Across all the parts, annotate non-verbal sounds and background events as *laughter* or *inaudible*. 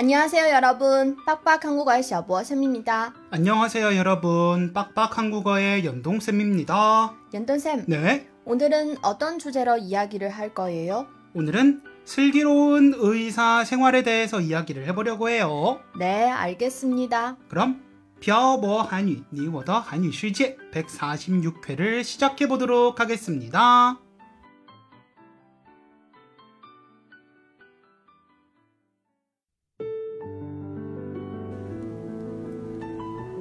안녕하세요 여러분 빡빡 한국어의 샤보 쌤입니다. 안녕하세요 여러분 빡빡 한국어의 연동쌤입니다. 연동쌤 네 오늘은 어떤 주제로 이야기를 할 거예요? 오늘은 슬기로운 의사 생활에 대해서 이야기를 해보려고 해요. 네 알겠습니다. 그럼 漂泊 한위 니워더 한위 실제 146회를 시작해 보도록 하겠습니다.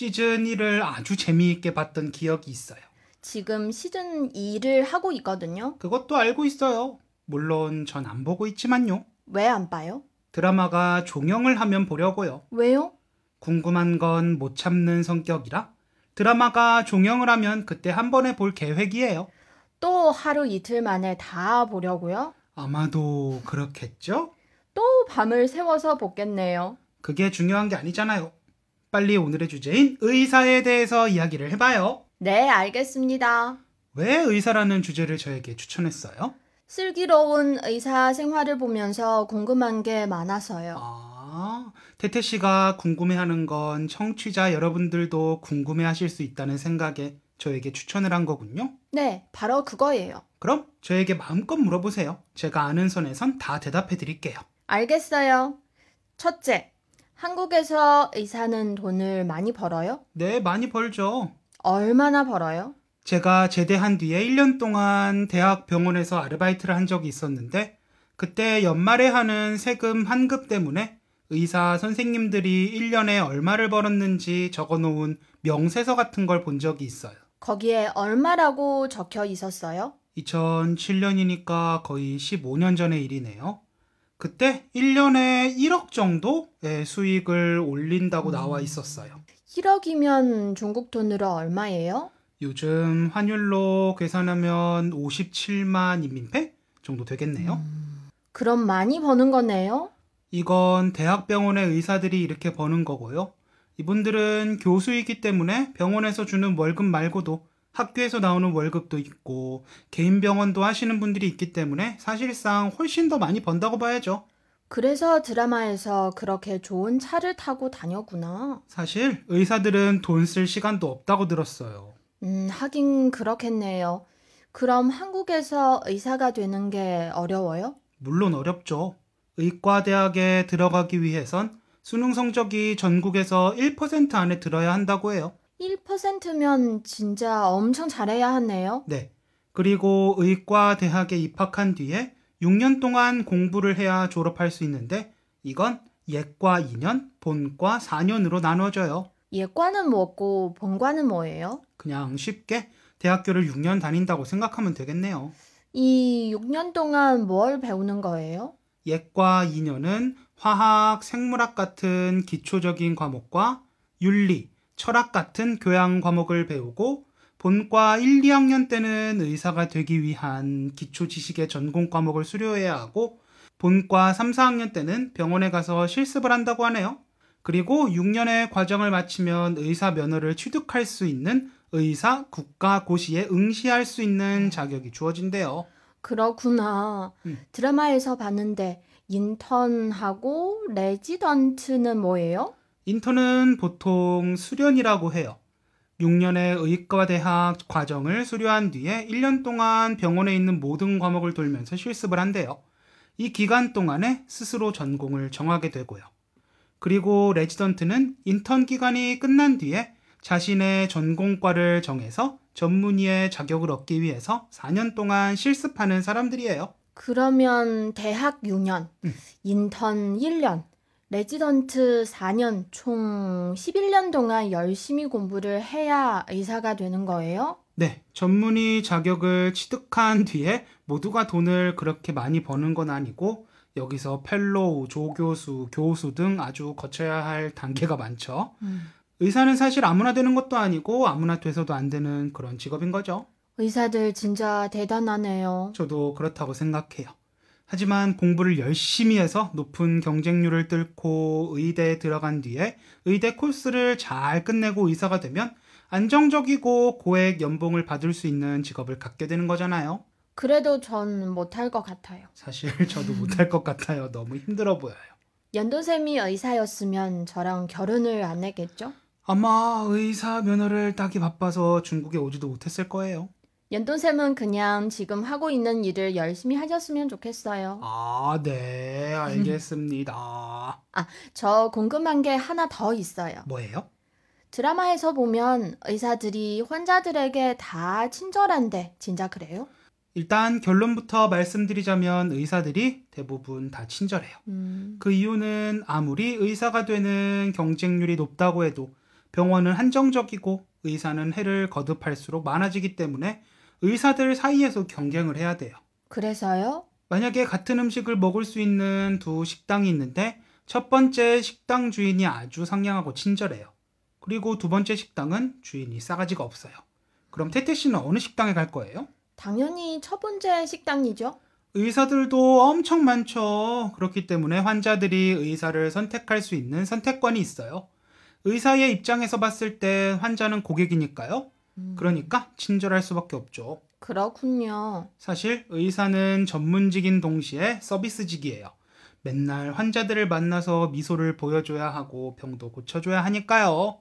시즌 1을 아주 재미있게 봤던 기억이 있어요. 지금 시즌 2를 하고 있거든요. 그것도 알고 있어요. 물론 전 안 보고 있지만요. 왜 안 봐요? 드라마가 종영을 하면 보려고요. 왜요? 궁금한 건 못 참는 성격이라 드라마가 종영을 하면 그때 한 번에 볼 계획이에요. 또 하루 이틀 만에 다 보려고요? 아마도 그렇겠죠? 또 밤을 새워서 보겠네요. 그게 중요한 게 아니잖아요. 빨리 오늘의 주제인 의사에 대해서 이야기를 해봐요. 네, 알겠습니다. 왜 의사라는 주제를 저에게 추천했어요? 슬기로운 의사 생활을 보면서 궁금한 게 많아서요. 아, 태태 씨가 궁금해하는 건 청취자 여러분들도 궁금해하실 수 있다는 생각에 저에게 추천을 한 거군요. 네, 바로 그거예요. 그럼 저에게 마음껏 물어보세요. 제가 아는 선에선 다 대답해 드릴게요. 알겠어요. 첫째, 한국에서 의사는 돈을 많이 벌어요? 네, 많이 벌죠. 얼마나 벌어요? 제가 제대한 뒤에 1년 동안 대학 병원에서 아르바이트를 한 적이 있었는데, 그때 연말에 하는 세금 환급 때문에 의사 선생님들이 1년에 얼마를 벌었는지 적어 놓은 명세서 같은 걸 본 적이 있어요. 거기에 얼마라고 적혀 있었어요? 2007년이니까 거의 15년 전의 일이네요. 그때 1년에 1억 정도의 수익을 올린다고 나와 있었어요. 1억이면 중국 돈으로 얼마예요? 요즘 환율로 계산하면 57만 인민폐 정도 되겠네요. 그럼 많이 버는 거네요? 이건 대학병원의 의사들이 이렇게 버는 거고요. 이분들은 교수이기 때문에 병원에서 주는 월급 말고도 학교에서 나오는 월급도 있고 개인 병원도 하시는 분들이 있기 때문에 사실상 훨씬 더 많이 번다고 봐야죠. 그래서 드라마에서 그렇게 좋은 차를 타고 다녔구나. 사실 의사들은 돈 쓸 시간도 없다고 들었어요. 음, 하긴 그렇겠네요. 그럼 한국에서 의사가 되는 게 어려워요? 물론 어렵죠. 의과대학에 들어가기 위해선 수능 성적이 전국에서 1% 안에 들어야 한다고 해요. 1%면 진짜 엄청 잘해야 하네요. 네. 그리고 의과 대학에 입학한 뒤에 6년 동안 공부를 해야 졸업할 수 있는데 이건 예과 2년, 본과 4년으로 나눠져요. 예과는 뭐고 본과는 뭐예요? 그냥 쉽게 대학교를 6년 다닌다고 생각하면 되겠네요. 이 6년 동안 뭘 배우는 거예요? 예과 2년은 화학, 생물학 같은 기초적인 과목과 윤리, 철학 같은 교양 과목을 배우고 본과 1, 2학년 때는 의사가 되기 위한 기초 지식의 전공 과목을 수료해야 하고 본과 3, 4학년 때는 병원에 가서 실습을 한다고 하네요. 그리고 6년의 과정을 마치면 의사 면허를 취득할 수 있는 의사 국가고시에 응시할 수 있는 자격이 주어진대요. 그렇구나. 음. 드라마에서 봤는데 인턴하고 레지던트는 뭐예요? 인턴은 보통 수련이라고 해요. 6년의 의과대학 과정을 수료한 뒤에 1년 동안 병원에 있는 모든 과목을 돌면서 실습을 한대요. 이 기간 동안에 스스로 전공을 정하게 되고요. 그리고 레지던트는 인턴 기간이 끝난 뒤에 자신의 전공과를 정해서 전문의의 자격을 얻기 위해서 4년 동안 실습하는 사람들이에요. 그러면 대학 6년, 음. 인턴 1년, 레지던트 4년, 총 11년 동안 열심히 공부를 해야 의사가 되는 거예요? 네, 전문의 자격을 취득한 뒤에 모두가 돈을 그렇게 많이 버는 건 아니고 여기서 펠로우, 조교수, 교수 등 아주 거쳐야 할 단계가 많죠. 음. 의사는 사실 아무나 되는 것도 아니고 아무나 돼서도 안 되는 그런 직업인 거죠. 의사들 진짜 대단하네요. 저도 그렇다고 생각해요. 하지만 공부를 열심히 해서 높은 경쟁률을 뚫고 의대에 들어간 뒤에 의대 코스를 잘 끝내고 의사가 되면 안정적이고 고액 연봉을 받을 수 있는 직업을 갖게 되는 거잖아요. 그래도 전 못할 것 같아요. 사실 저도 못할 것 같아요. 너무 힘들어 보여요. 연돈쌤이 의사였으면 저랑 결혼을 안 했겠죠? 아마 의사 면허를 따기 바빠서 중국에 오지도 못했을 거예요. 연돈쌤은 그냥 지금 하고 있는 일을 열심히 하셨으면 좋겠어요. 아, 네, 알겠습니다. *laughs* 저 궁금한 게 하나 더 있어요. 뭐예요? 드라마에서 보면 의사들이 환자들에게 다 친절한데 진짜 그래요? 일단 결론부터 말씀드리자면 의사들이 대부분 다 친절해요. 음, 그 이유는 아무리 의사가 되는 경쟁률이 높다고 해도 병원은 한정적이고 의사는 해를 거듭할수록 많아지기 때문에 의사들 사이에서 경쟁을 해야 돼요. 그래서요? 만약에 같은 음식을 먹을 수 있는 두 식당이 있는데 첫 번째 식당 주인이 아주 상냥하고 친절해요. 그리고 두 번째 식당은 주인이 싸가지가 없어요. 그럼 태태 씨는 어느 식당에 갈 거예요? 당연히 첫 번째 식당이죠. 의사들도 엄청 많죠. 그렇기 때문에 환자들이 의사를 선택할 수 있는 선택권이 있어요. 의사의 입장에서 봤을 때 환자는 고객이니까요. 음, 그러니까 친절할 수밖에 없죠. 그렇군요. 사실 의사는 전문직인 동시에 서비스직이에요. 맨날 환자들을 만나서 미소를 보여줘야 하고 병도 고쳐줘야 하니까요.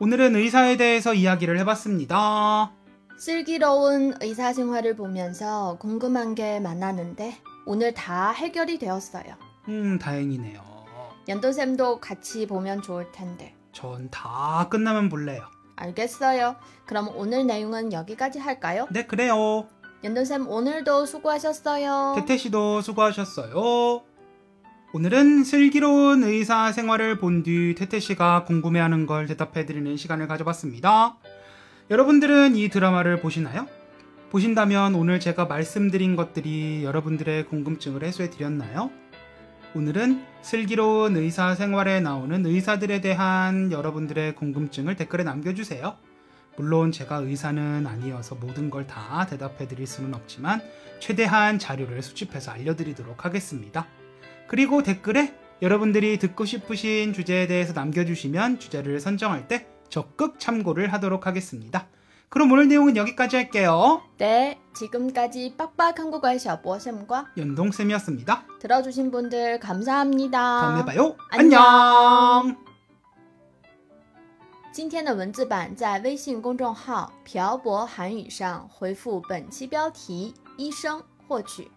오늘은 의사에 대해서 이야기를 해봤습니다. 슬기로운 의사 생활을 보면서 궁금한 게 많았는데 오늘 다 해결이 되었어요. 음, 다행이네요. 연돈쌤도 같이 보면 좋을 텐데. 전 다 끝나면 볼래요. 알겠어요. 그럼 오늘 내용은 여기까지 할까요? 네, 그래요. 연돈쌤 오늘도 수고하셨어요. 태태 씨도 수고하셨어요. 오늘은 슬기로운 의사 생활을 본 뒤 태태 씨가 궁금해하는 걸 대답해드리는 시간을 가져봤습니다. 여러분들은 이 드라마를 보시나요? 보신다면 오늘 제가 말씀드린 것들이 여러분들의 궁금증을 해소해드렸나요? 오늘은 슬기로운 의사 생활에 나오는 의사들에 대한 여러분들의 궁금증을 댓글에 남겨주세요. 물론 제가 의사는 아니어서 모든 걸 다 대답해 드릴 수는 없지만 최대한 자료를 수집해서 알려드리도록 하겠습니다. 그리고 댓글에 여러분들이 듣고 싶으신 주제에 대해서 남겨주시면 주제를 선정할 때 적극 참고를 하도록 하겠습니다. 그럼 오늘 내용은 여기까지 할게요. 네, 지금까지 빡빡 한국어의 셔보쌤과 연동쌤이었습니다. 들어주신 분들 감사합니다. 다음에 봐요. 안녕. 안녕. 今天的文字版在微信公众号“漂泊韩语”上回复本期标题“医生”获取。